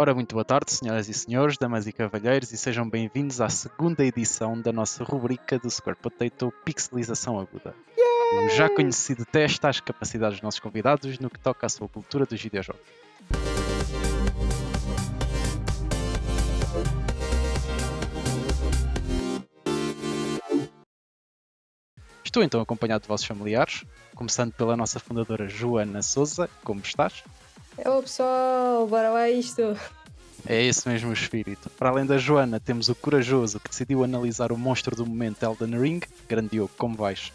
Ora, muito boa tarde, senhoras e senhores, damas e cavalheiros, e sejam bem-vindos à segunda edição da nossa rubrica do Square Potato Pixelização Aguda. O já conhecido teste às capacidades dos nossos convidados no que toca à sua cultura dos videojogos. Estou então acompanhado de vossos familiares, começando pela nossa fundadora Joana Souza. Como estás? Olá pessoal, bora lá isto. É esse mesmo o espírito. Para além da Joana, temos o corajoso que decidiu analisar o monstro do momento Elden Ring. Grande Diogo, como vais?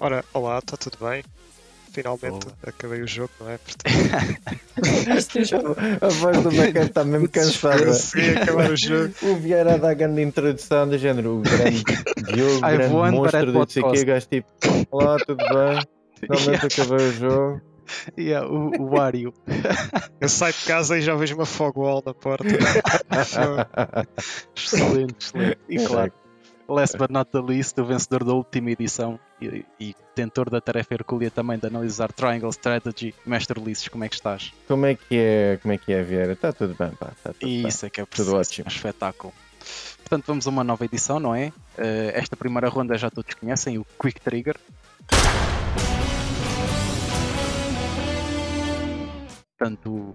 Ora, olá, está tudo bem? Finalmente Oh. acabei o jogo, não é? Portanto. A voz do Becker está mesmo cansada. consegui acabar o jogo. O Vieira a dar grande introdução do género, o grande Diogo, grande monstro não sei o quê, gajo tipo, olá, tudo bem? Finalmente acabei o jogo. Yeah, o, o Wario. Eu saio de casa e já vejo uma fog wall na porta. excelente, excelente. E claro, last but not the least, o vencedor da última edição e, e tentor da tarefa hercúlea também de analisar Triangle Strategy. Mestre Ulisses, como é que estás? Como é que é, como é que é, Vieira? Está tudo bem, pá, está tudo bem. Isso é que é Tudo preciso. ótimo. Um espetáculo. Portanto, vamos a uma nova edição, não é? Eh, esta primeira ronda já todos conhecem, o Quick Trigger. Portanto,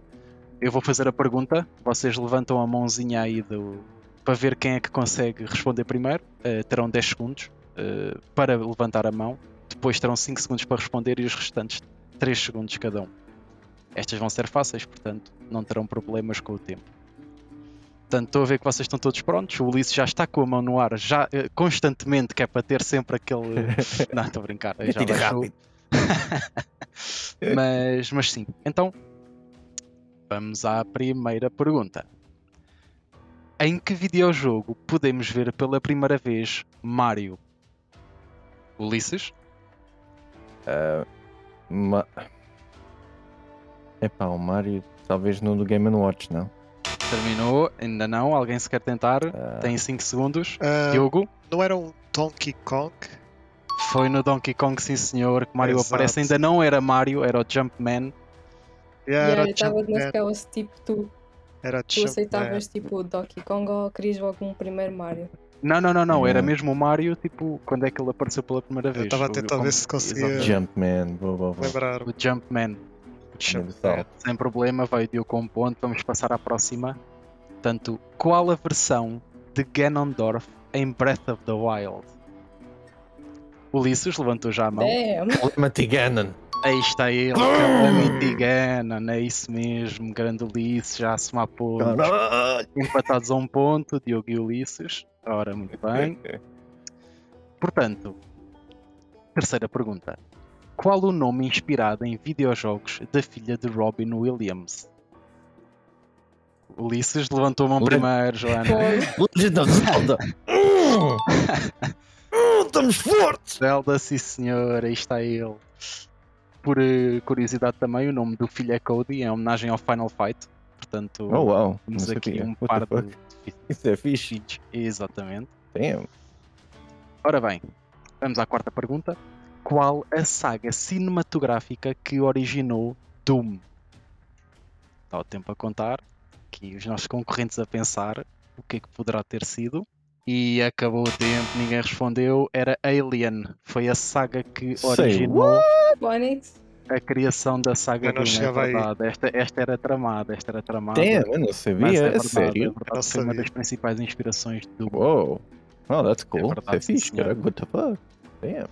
eu vou fazer a pergunta, vocês levantam a mãozinha aí do, para ver quem é que consegue responder primeiro. Eh, terão 10 segundos eh, para levantar a mão, depois terão 5 segundos para responder e os restantes 3 segundos cada um. Estas vão ser fáceis, portanto, não terão problemas com o tempo. Portanto, estou a ver que vocês estão todos prontos. O Ulisses já está com a mão no ar, já eh, constantemente, que é para ter sempre aquele. não, estou a brincar. já rápido. mas, mas sim. Então, vamos à primeira pergunta. Em que videojogo podemos ver pela primeira vez Mario? Ulisses? Ma... Epá, o Mario, talvez no do Game Watch, não? Terminou? Ainda não? Alguém se quer tentar? Ah. Tem 5 segundos. Ah, Diogo? não era um Donkey Kong? Foi no Donkey Kong, sim senhor, que Mario Exato. aparece. Ainda não era Mario, era o Jumpman. Yeah, Yeah, era eu estava Jumpman, naquelas tipo tu. Era Tu Jumpman. aceitavas tipo o Donkey Kong ou querias logo um primeiro Mario? Não, não, não, não. Era mesmo o Mario, tipo, quando é que ele apareceu pela primeira Eu vez. estava a O- tentar ver se conseguia. Jumpman, boa, boa, boa. lembrar. O Jumpman. Universal. Sem problema, vai o Diogo com um ponto. Vamos passar à próxima. Portanto, qual a versão de Ganondorf em Breath of the Wild? Ulisses levantou já a mão. Damn! Ganon. Aí está ele, Calamity Ganon, é isso mesmo, grande Ulisses, já a somar pontos. Empatados a um ponto, Diogo e Ulisses. Ora, muito bem. Portanto, terceira pergunta. Qual o nome inspirado em videojogos da filha de Robin Williams? Ulisses levantou a mão primeiro, Joana. Legend of Zelda. Hum. Hum, Estamos fortes. Zelda, sim senhor, aí está ele. Por eh, curiosidade também, o nome do filho é Cody, em homenagem ao Final Fight. Portanto, Oh, wow. Temos aqui um par de? Isso é fixe. Exatamente. Damn. Ora bem, vamos à quarta pergunta. Qual a saga cinematográfica que originou Doom? Está o tempo a contar. Aqui os nossos concorrentes a pensar o que é que poderá ter sido. E acabou o tempo, ninguém respondeu. Era Alien. Foi a saga que originou a criação da saga Eu não. É verdade. Esta, esta era tramada, esta era tramada. Damn, eu não Mas é sabia. É verdade, é sério? verdade, Eu não foi uma sabia. das principais inspirações Doom. Uou. Oh, that's cool. verdade, Isso é fixe, sim, senhor. cara. What the fuck? Damn.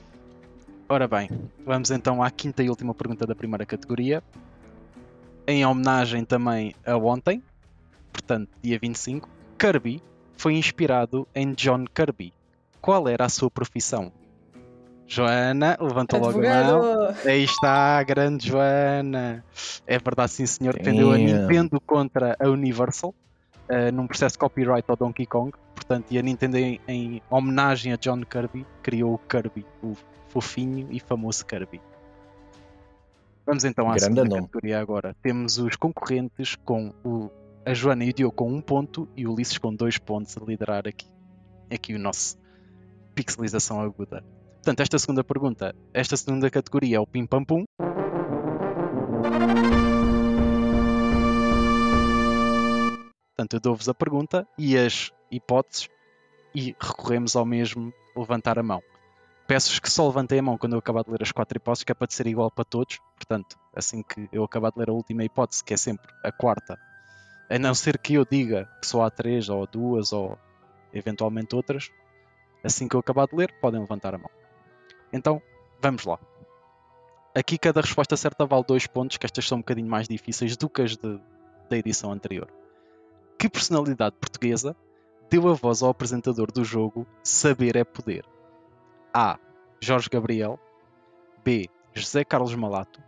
Ora bem, vamos então à quinta e última pergunta da primeira categoria. Em homenagem também a ontem, portanto, dia 25, Kirby foi inspirado em John Kirby. Qual era a sua profissão? Joana, levantou logo a mão. Aí está, a grande Joana. É verdade, sim senhor, defendeu a. Nintendo contra a Universal eh, num processo de copyright ao Donkey Kong. Portanto, e a Nintendo, em, em homenagem a John Kirby, criou o Kirby, o fofinho e famoso Kirby. Vamos então à Grande segunda nome. categoria agora. Temos os concorrentes com o, a Joana e o Diogo com um ponto e o Ulisses com dois pontos a liderar aqui, aqui o nosso pixelização aguda. Portanto, esta segunda pergunta, esta segunda categoria é o Pim Pam Pum. Portanto, eu dou-vos a pergunta e as hipóteses e recorremos ao mesmo levantar a mão. Peço-vos que só levantem a mão quando eu acabar de ler as quatro hipóteses, que é para ser igual para todos. Portanto, assim que eu acabar de ler a última hipótese, que é sempre a quarta, a não ser que eu diga que só há três ou duas ou eventualmente outras, assim que eu acabar de ler, podem levantar a mão. Então, vamos lá. Aqui cada resposta certa vale dois pontos, que estas são um bocadinho mais difíceis do que as de- da edição anterior. Que personalidade portuguesa deu a voz ao apresentador do jogo Saber é Poder? A. Jorge Gabriel. B. José Carlos Malato.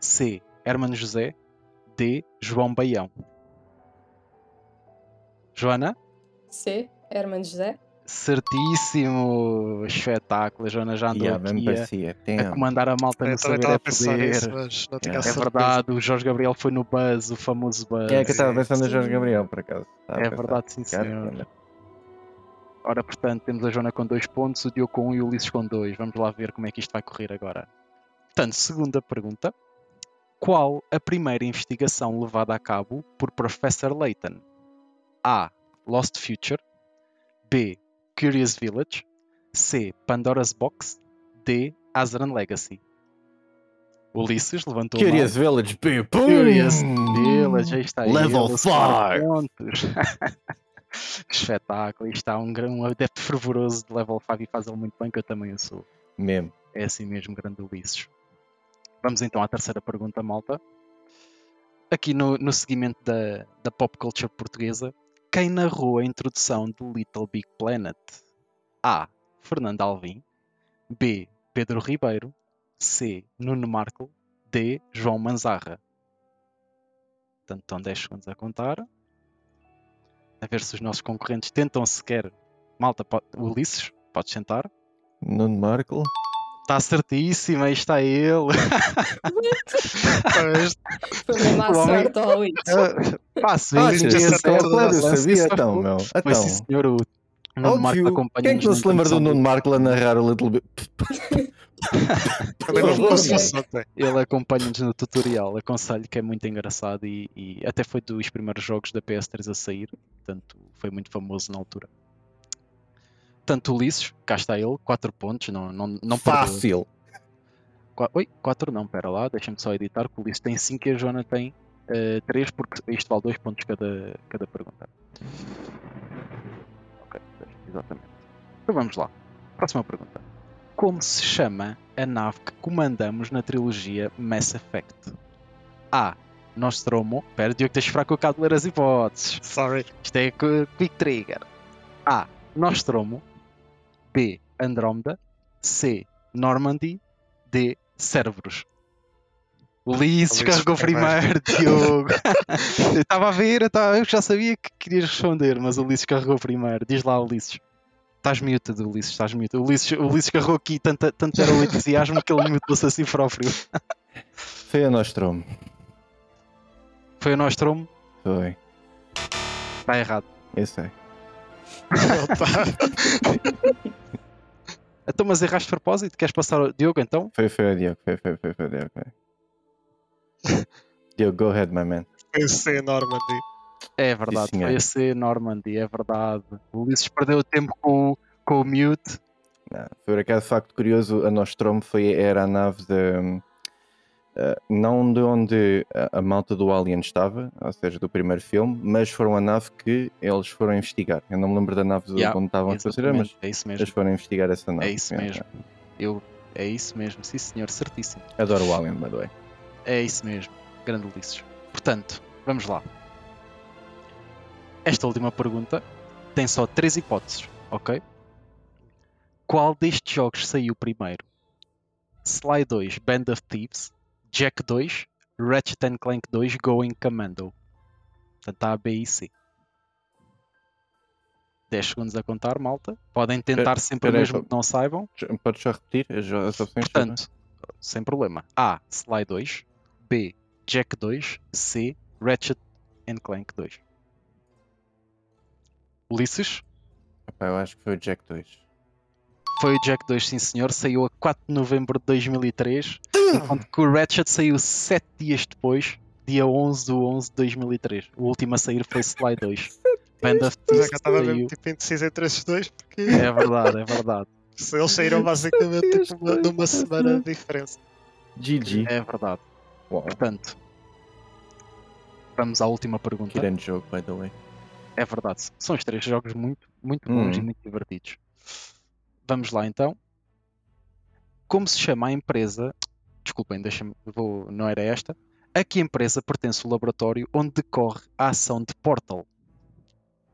C. Hermano José. D. João Baião. Joana? C. Herman José. Certíssimo! Espetáculo! A Joana já andou Yeah, aqui a, parecia. a comandar a malta Eu no Saber é Poder. mas não É É certeza. verdade, o Jorge Gabriel foi no Buzz, o famoso Buzz. Quem é que eu estava pensando no. Jorge Gabriel, por acaso? Estava É verdade, sim, Cara, senhor. olha. Ora, portanto, temos a Joana com dois pontos, o Diogo com um e o Ulisses com dois. Vamos lá ver como é que isto vai correr agora. Portanto, segunda pergunta. Qual a primeira investigação levada a cabo por Professor Layton? A. Lost Future. B. Curious Village. C. Pandora's Box. D. Azran Legacy. Ulisses levantou mão. Curious Village, B. Boom! Curious Village, aí está Level ele, a somar five. pontos. Que Espetáculo, isto está um, um adepto fervoroso de level 5 e faz ele muito bem, que eu também o sou. Mesmo. É assim mesmo, grande Ulisses. Vamos então à terceira pergunta, malta. Aqui no, no seguimento da, da pop culture portuguesa, quem narrou a introdução de Little Big Planet? A. Fernando Alvim. B. Pedro Ribeiro. C. Nuno Marco. D. João Manzarra. Portanto, estão 10 segundos a contar. A ver se os nossos concorrentes tentam sequer. Malta, pode... Ulisses, podes sentar. Nuno Markle. Está certíssimo, aí está ele. Pois, Foi homem- sorte, ó, Luís. Pá, sim, Ah, sabia então, meu. Então, sim, senhor. O Nuno Marco acompanha Quem é que não se lembra do Nuno Markle a narrar o Little Bit? Ele acompanha-nos no tutorial. Aconselho que é muito engraçado e, e até foi dos primeiros jogos da PS3 a sair. Portanto, foi muito famoso na altura. Portanto, Ulisses, cá está ele, 4 pontos, não, não, não perdeu. Fácil. Qua- Oi, 4 não, pera lá, deixa-me só editar, que o Ulisses tem 5 e a Joana tem 3, porque isto vale 2 pontos cada, cada pergunta. Ok, exatamente. Então vamos lá. Próxima pergunta. Como se chama a nave que comandamos na trilogia Mass Effect? A. Nostromo. Pera, Diogo, deixa fraco o cabo de ler as hipóteses. Sorry. Isto é qu- Quick Trigger. A. Nostromo. B. Andrómeda. C. Normandy. D. Cerberus. Ulisses Ulisses carregou primeiro. Diogo. eu estava a ver, eu, estava- eu já sabia que querias responder, mas o Ulisses carregou primeiro. Diz lá, Ulisses. Estás muted, Ulisses, estás muted. O Ulisses, carregou aqui, tanto, tanto era o entusiasmo que ele mutou-se a si próprio. Foi a Nostromo. Foi o Nostromo? Foi. Está errado. Eu sei. Tá. Então, mas erraste de propósito? Queres passar ao Diogo então? Foi, foi o Diogo. Foi, foi, foi, foi o Diogo. Foi. Diogo, go ahead, my man. Pensei em Normandy. É verdade, senhor. foi a C Normandy, é verdade. O Ulisses perdeu tempo com, o- com o mute. Não, por acaso, facto curioso, a Nostromo foi, era a nave de. Eh, não de onde a, a malta do Alien estava, ou seja, do primeiro filme, mas foram a nave que eles foram investigar. Eu não me lembro da nave Yeah, onde estavam a fazer, mas é isso eles mesmo. foram investigar essa nave. É isso mesmo. Eu, é isso mesmo, sim senhor, certíssimo. Adoro o Alien, by the way. É isso mesmo, grande Ulisses. Portanto, vamos lá. Esta última pergunta tem só três hipóteses, ok? Qual destes jogos saiu primeiro? Sly 2 Band of Thieves, Jack 2, Ratchet and Clank 2 Going Commando. Portanto, A, B e C. 10 segundos a contar, malta. Podem tentar sempre peraí, mesmo que não saibam. Já- Podes só repetir as, opções? Portanto, sem problema. A. Sly 2. B. Jack 2. C. Ratchet and Clank 2. Ulisses? Eu acho que foi o Jack 2. Foi o Jack 2, sim senhor. Saiu a 4 de novembro de 2003. Enquanto que o Ratchet saiu 7 dias depois, dia 11 de 11 de 2003. O último a sair foi Sly 2. Band of é Thieves que eu estava saiu. mesmo tipo, indeciso entre esses dois, porque É verdade, é verdade. se eles saíram basicamente tipo, uma- numa semana de diferença. GG. É verdade. Uau. Portanto, vamos à última pergunta. Grande jogo, by the way. É verdade. São os três jogos muito, muito bons Hum. e muito divertidos. Vamos lá então. Como se chama a empresa? Desculpem, deixa-me. Vou, não era esta. A que empresa pertence o laboratório onde decorre a ação de Portal?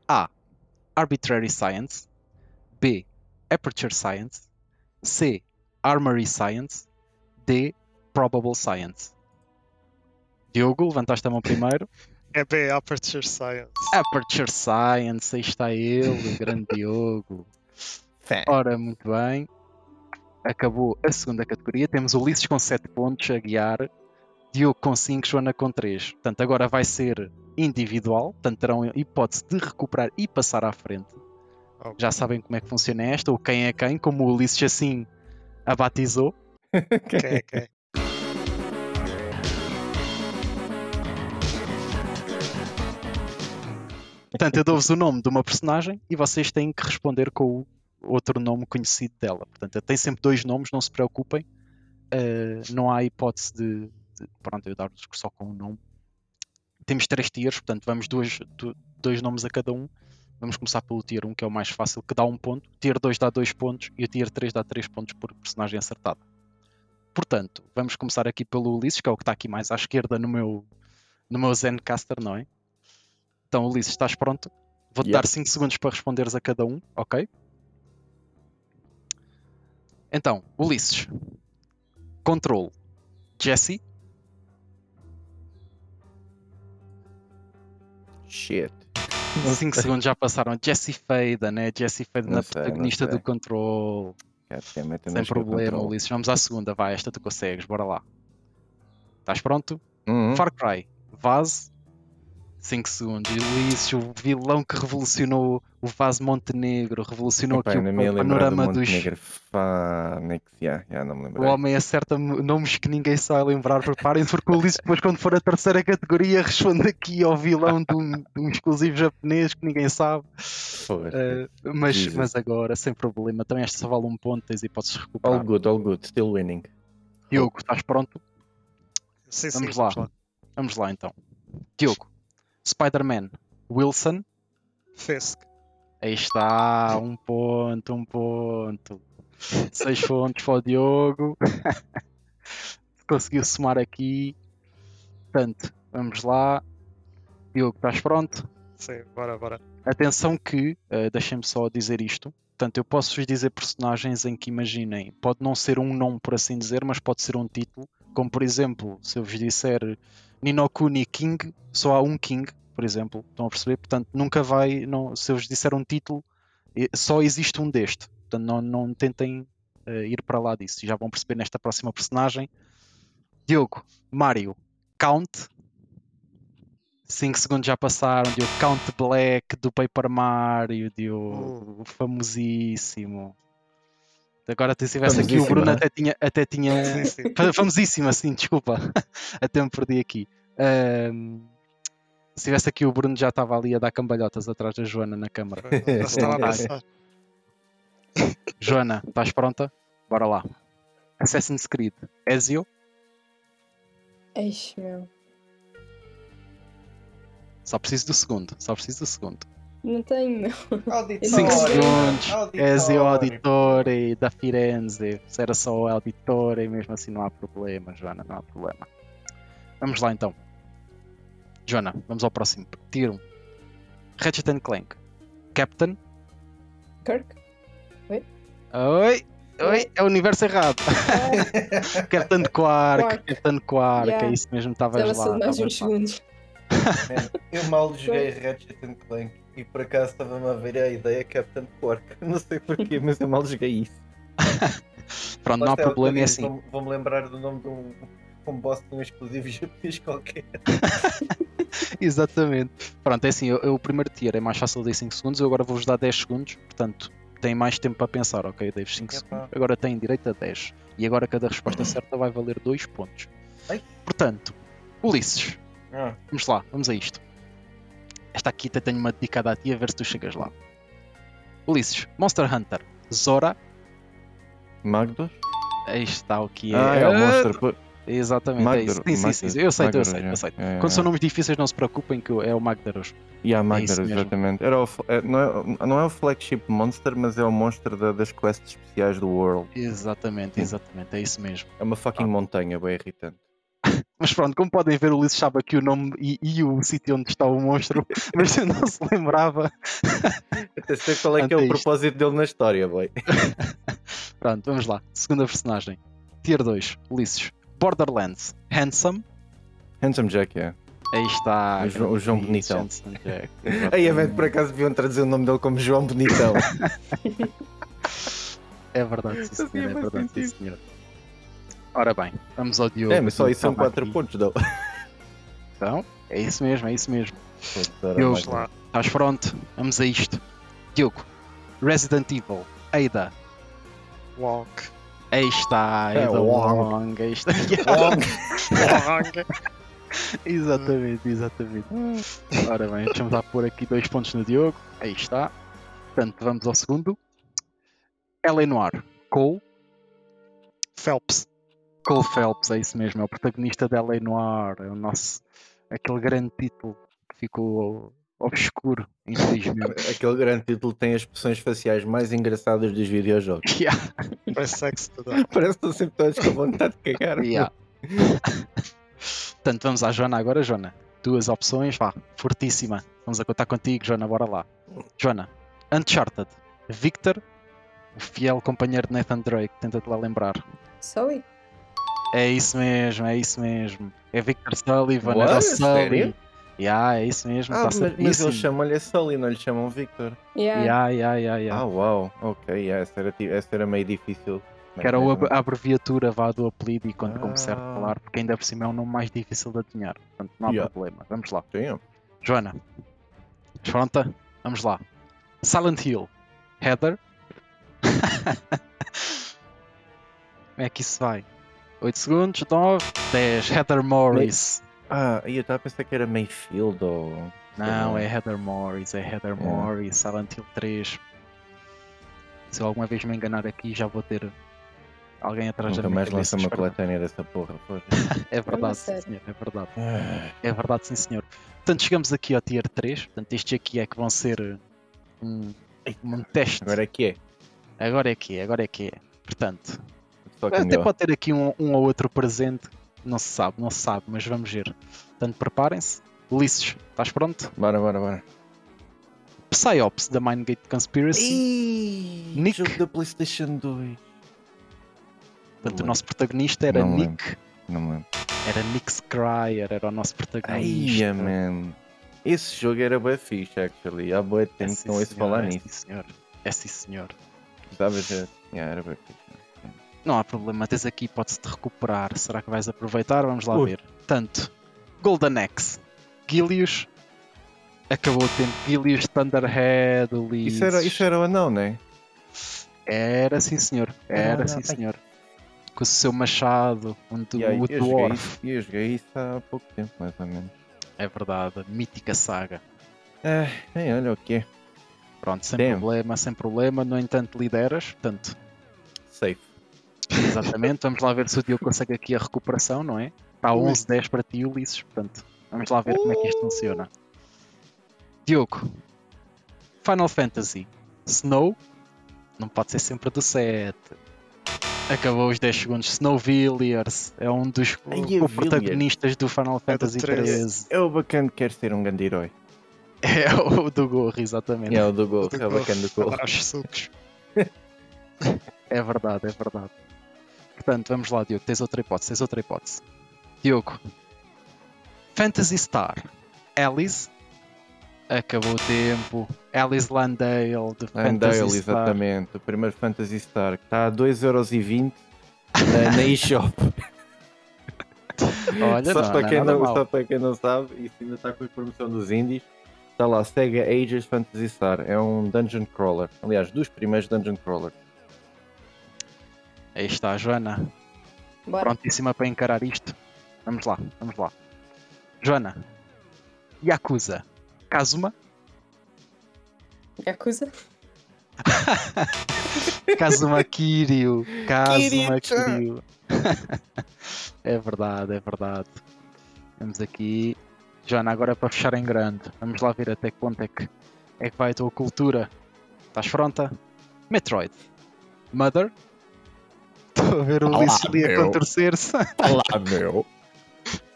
A. Arbitrary Science. B. Aperture Science. C. Armory Science. D. Probable Science. Diogo, levantaste a mão primeiro. É B, Aperture Science. Aperture Science, aí está ele, grande Diogo. Fé. Ora, muito bem. Acabou a segunda categoria. Temos Ulisses com 7 pontos a guiar. Diogo com 5, Joana com 3. Portanto, agora vai ser individual. Portanto, terão hipótese de recuperar e passar à frente. Oh, Já sabem como é que funciona esta, ou quem é quem, como o Ulisses assim a batizou. quem é quem? Portanto, eu dou-vos o nome de uma personagem e vocês têm que responder com o outro nome conhecido dela. Portanto, tem sempre dois nomes, não se preocupem. Uh, não há hipótese de, de pronto, eu dar-vos só com um nome. Temos três tiers, portanto, vamos dois, do- dois nomes a cada um. Vamos começar pelo tier 1, que é o mais fácil, que dá um ponto. O tier 2 dá dois pontos e o tier 3 dá três pontos por personagem acertado. Portanto, vamos começar aqui pelo Ulisses, que é o que está aqui mais à esquerda no meu, no meu Zencaster, não é? Então, Ulisses, estás pronto? Vou-te Yep. dar 5 segundos para responderes a cada um, ok? Então, Ulisses. Control. Jesse. Shit. 5 segundos já passaram. Jesse Faden, né? Jesse Faden, a protagonista do Control. Sem problema, Control. Ulisses. Vamos à segunda, vai. Esta tu consegues, bora lá. Estás pronto? Uhum. Far Cry. Vaz. 5 segundos. E Ulisses, o vilão que revolucionou o Vaz Montenegro, revolucionou Epá, aqui o, lembrar do panorama dos. Montenegro. Fánex. Yeah, yeah, não me O homem acerta nomes que ninguém vai lembrar. Preparem-se, porque o Ulisses, depois, quando for a terceira categoria, responde aqui ao vilão de um, de um exclusivo japonês que ninguém sabe. Eh, mas, Jesus. mas agora, sem problema. Também esta só vale um ponto, tens hipóteses de recuperar. All good, all good. Still winning. Diogo, estás pronto? Sim, sim, Vamos lá. Vamos lá então. Diogo, Spider-Man, Wilson. Fisk. Aí está, um ponto, um ponto. Seis pontos para o Diogo. Conseguiu somar aqui. Portanto, vamos lá. Diogo, estás pronto? Sim, bora, bora. Atenção que, eh, deixem-me só dizer isto. Portanto, eu posso-vos dizer personagens em que imaginem, pode não ser um nome por assim dizer, mas pode ser um título. Como por exemplo, se eu vos disser Ninokuni King, só há um King, por exemplo. Estão a perceber? Portanto, nunca vai. Não, se eu vos disser um título, só existe um deste. Portanto, não, não tentem eh, ir para lá disso. Já vão perceber nesta próxima personagem. Diogo, Mario, Count. 5 segundos já passaram. Diogo, Count Black do Paper Mario. Diogo, o famosíssimo. Agora, se tivesse aqui o Bruno, é? até tinha, até tinha Sim, sim. Famosíssimo, assim, desculpa. Até me perdi aqui. Ahm, se tivesse aqui o Bruno, já estava ali a dar cambalhotas atrás da Joana na câmara. Joana, estás pronta? Bora lá. Assassin's Creed, Ezio, Eixe, meu. só preciso do segundo. Só preciso do segundo. Não tenho. 5 Auditório. segundos. Ezio Auditore da Firenze. Se era só o Auditore, mesmo assim não há problema, Joana, não há problema. Vamos lá então. Joana, vamos ao próximo. Tiro. Ratchet and Clank. Captain. Kirk? Oi, oi, é o universo errado. Captain Quark, Quark. Captain Quark, Yeah. é isso mesmo, estavas Estava lá. mais uns lá. segundos. Man, eu mal joguei Ratchet and Clank e por acaso estava-me a ver a ideia Captain Quark. Não sei porquê, mas eu mal joguei isso. Pronto, não há está, problema, é assim. vou- Vou-me lembrar do nome de um, um boss de um exclusivo japonês qualquer. Exatamente. Pronto, é assim, eu, eu o primeiro tier é mais fácil de 5 segundos, eu agora vou-vos dar 10 segundos, portanto, têm mais tempo para pensar, ok? Dei-vos 5 Epá. segundos, agora têm direito a 10. E agora cada resposta certa vai valer 2 pontos. Ai. Portanto, Ulisses, Ah, Vamos lá, vamos a isto. Esta aqui até tenho uma dedicada a ti a ver se tu chegas lá. Ulisses, Monster Hunter, Zora, Magdos? aí está o que é. Ah, é o Monster. Exatamente, é Magdor- isso. Sim, sim, sim, Magdor- eu aceito, eu Magdaros, aceito, eu é. aceito. É, Quando é. são nomes difíceis, não se preocupem que é o Magdaros. E a isso Magdaros, exatamente. Era o, é, não, é, não é o flagship monster, mas é o monstro da- das quests especiais do World. Exatamente, exatamente, é isso mesmo. É uma fucking montanha, bem irritante. Mas pronto, como podem ver, o Ulisses sabe aqui o nome e, e o sítio onde está o monstro, mas eu não se lembrava. Até sei qual é que é o propósito dele na história, boy. Pronto, vamos lá. Segunda personagem. Tier 2, Ulisses. Borderlands, Handsome. Handsome Jack, é. Aí está. O João- o João Bonitão. Aí, a exatamente. por acaso deviam traduzir o nome dele como João Bonitão. É verdade, sim, senhor. É verdade, sim, senhor. Ora bem, vamos ao Diogo. é, mas só isso são Estava 4 aqui. pontos, não. Então, é isso mesmo, é isso mesmo. Mais lá. Estás pronto? Vamos a isto. Diogo, Resident Evil, Ada. Wonk. Aí está, É, Ada Wong. Wong. Aí está. Wonk. exatamente, exatamente. Ora bem, deixa-me lá pôr aqui dois pontos no Diogo. Aí está. Portanto, vamos ao segundo. Eleanor Cole. Phelps. Cole Phelps, é isso mesmo, é o protagonista de L.A. Noir, é o nosso, aquele grande título que ficou obscuro, infelizmente. Aquele grande título tem as expressões faciais mais engraçadas dos videojogos. yeah, Parece sexo tudo. Parece que estão sempre todos com vontade de cagar. yeah. Portanto, vamos à Joana agora, Joana. Duas opções, vá, fortíssima. Vamos a contar contigo, Joana, bora lá. Joana, Uncharted, Victor, o fiel companheiro de Nathan Drake, tenta-te lá lembrar. Sully? É isso mesmo, é isso mesmo. É Victor Sullivan, What? era o Sully. Sério? Yeah, é isso mesmo, Ah, está mas, mas eles chamam-lhe Sully, não lhe chamam Victor. Yeah. Yeah, yeah, yeah, yeah. Ah, uau, ok, yeah, essa, era, essa era meio difícil. que era o a abreviatura vá do apelido e quando começar a Ah. falar, porque ainda por cima é um nome mais difícil de adivinhar. Portanto, não há Yeah. problema. Vamos lá. Sim, Joana, estás pronta? Vamos lá. Silent Hill, Heather. Como é que isso vai? 8 segundos, 9, 10. Heather Morris. Ah, eu estava a pensar que era Mayfield ou. Não, é. Heather Morris, é Heather É. Morris, Silent Hill 3. Se eu alguma vez me enganar aqui, já vou ter alguém atrás da Nunca minha mais lança uma coletânea dessa porra. foda. É verdade, sim, senhor, é verdade. Ah, É verdade, sim, senhor. Portanto, chegamos aqui ao tier 3. Portanto, estes aqui é que vão ser uh, um, um teste. Agora é que é. Agora é que é, agora é que é. Portanto, até melhor. pode ter aqui um, um ou outro presente. Não se sabe, não se sabe, mas vamos ver. Portanto, preparem-se. Ulisses, estás pronto? Bora, bora, bora. Psyops da Mindgate Conspiracy. Ih, Nick. Jogo da PlayStation 2. Portanto, o nosso protagonista era Não Nick. Não me lembro. Era Nick Scryer, era o nosso protagonista. Ai, man. Esse jogo era bem fixe, actually. Há boa É, tempo sim, que não ouço falar é, nisso. Sim, senhor. É sim, senhor. Sabes? É, yeah, era bem fixe. Não há problema, tens aqui hipótese de recuperar. Será que vais aproveitar? Vamos lá Ui. ver. Tanto, Golden Axe, Gilius, acabou o tempo, Gilius, Thunderhead, Ulisses. Isso era, isso era o anão, né? Era sim senhor, era Ah, sim senhor. Com o seu machado, onde Yeah, o eu, Dwarf. isso, eu joguei isso há pouco tempo, mais ou menos. É verdade, a mítica saga. Ah, bem, olha o que é. Pronto, sem Damn. problema, sem problema. No entanto, lideras. Portanto, Safe. Exatamente. vamos lá ver se o Diogo consegue aqui a recuperação, não é? Está a Ui. 11-10 para ti, Ulisses. Portanto, vamos lá ver como é que isto funciona. Diogo, Final Fantasy, Snow, não pode ser sempre do 7.13 os 10 segundos. Snowvilliers é um dos a protagonistas do Final Fantasy 13. 13. É o bacana que quer ser um grande herói. É o do gorro, exatamente. É o do gol, Do é o bacana do sucos. É verdade, é verdade. Portanto, vamos lá, Diogo. Tens outra hipótese, tens outra hipótese. Diogo. Fantasy Star. Alice. Acabou o tempo. Alice Landale de Fantasy Landale, Star. exatamente. O primeiro Fantasy Star que está a 2,20€ na, na eShop. Olha, só, não, para não é quem não, só para quem não sabe, isso ainda está com a promoção dos indies. Está lá, Sega Ages Fantasy Star. É um dungeon crawler. Aliás, dos primeiros dungeon crawlers. Aí está a Joana. Bora. Prontíssima para encarar isto. Vamos lá, vamos lá. Joana, Yakuza. Kazuma. Yakuza? Kazuma Kiryu. Kazuma. Kiryu. é verdade, é verdade. Vamos aqui. Joana, agora para fechar em grande. Vamos lá ver até que ponto é que, é que vai a tua cultura. Estás pronta? Metroid. Mother. A ver o Ulisses ali a contorcer-se. Olá, meu.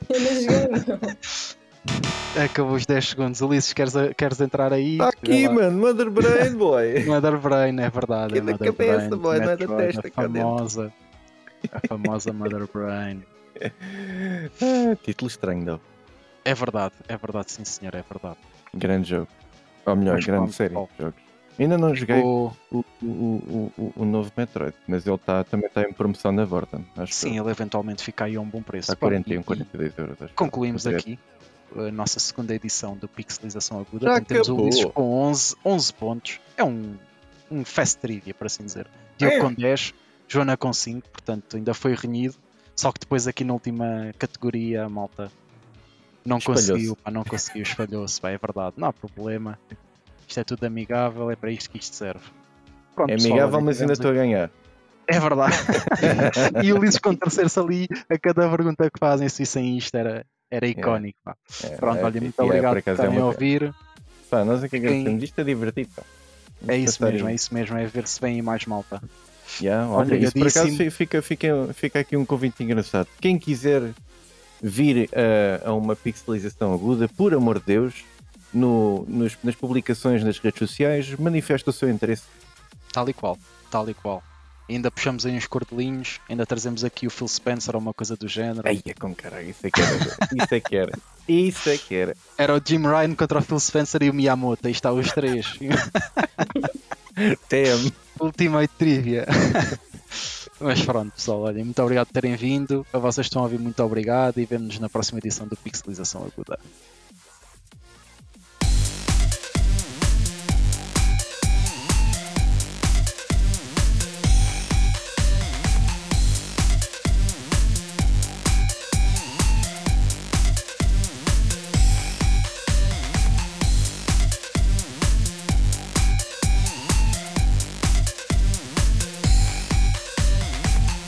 Eu não joguei, não. Acabou os 10 segundos. Ulisses, queres, queres entrar aí? Está Tá aqui, mano. Mother Brain, boy. Mother Brain, é verdade. Que é da cabeça, Brain, boy, não é da testa, a famosa. A famosa Mother Brain. Ah, título estranho, não. É verdade, é verdade, sim senhor, é verdade. Grande jogo. Ou melhor, Mas grande série de jogos. Ainda não joguei O- o, o, o, novo Metroid, mas ele tá, também está em promoção na Vorten. Acho Sim, ele eventualmente fica aí a um bom preço. Pronto, 41, e- 42 euros. Acho. Concluímos aqui a nossa segunda edição do Pixelização Aguda. Já temos o. Ulisses com 11, 11 pontos. É um, um fast trivia, por assim dizer. Diogo É. com 10, Joana com 5, portanto ainda foi renhido. Só que depois aqui na última categoria a malta não conseguiu, pá, não conseguiu, espalhou-se, é verdade, não há problema. Isto é tudo amigável, é para isto que isto serve. Pronto, É pessoal, amigável, olha, mas ainda estou a ganhar. aqui- É verdade. e o Ulisses com terceiro ali, a cada pergunta que fazem, se sem isto era, era icónico. pá. É, Pronto, é, olha, muito é, obrigado por é estarem a ouvir. Pá, nós é que Quem- agradecemos. Isto é divertido. Pá. É isso mesmo, aí. é isso mesmo, é ver se vem mais malta. Yeah, olha, isso por acaso fica, fica, fica aqui um convite engraçado. Quem quiser vir eh, a uma pixelização aguda, por amor de Deus, no, nos- nas publicações nas redes sociais, manifesta o seu interesse. Tal e qual, tal e qual. Ainda puxamos aí uns cordelinhos, ainda trazemos aqui o Phil Spencer ou uma coisa do género. Ai, é com caralho, isso é que era. isso é que era. Isso é que era. Era o Jim Ryan contra o Phil Spencer e o Miyamoto, aí está os três. TM. Ultimate Trivia. Mas pronto, pessoal, olhem, muito obrigado por terem vindo. A vocês estão a ouvir, muito obrigado e vemo-nos na próxima edição do Pixelização Aguda.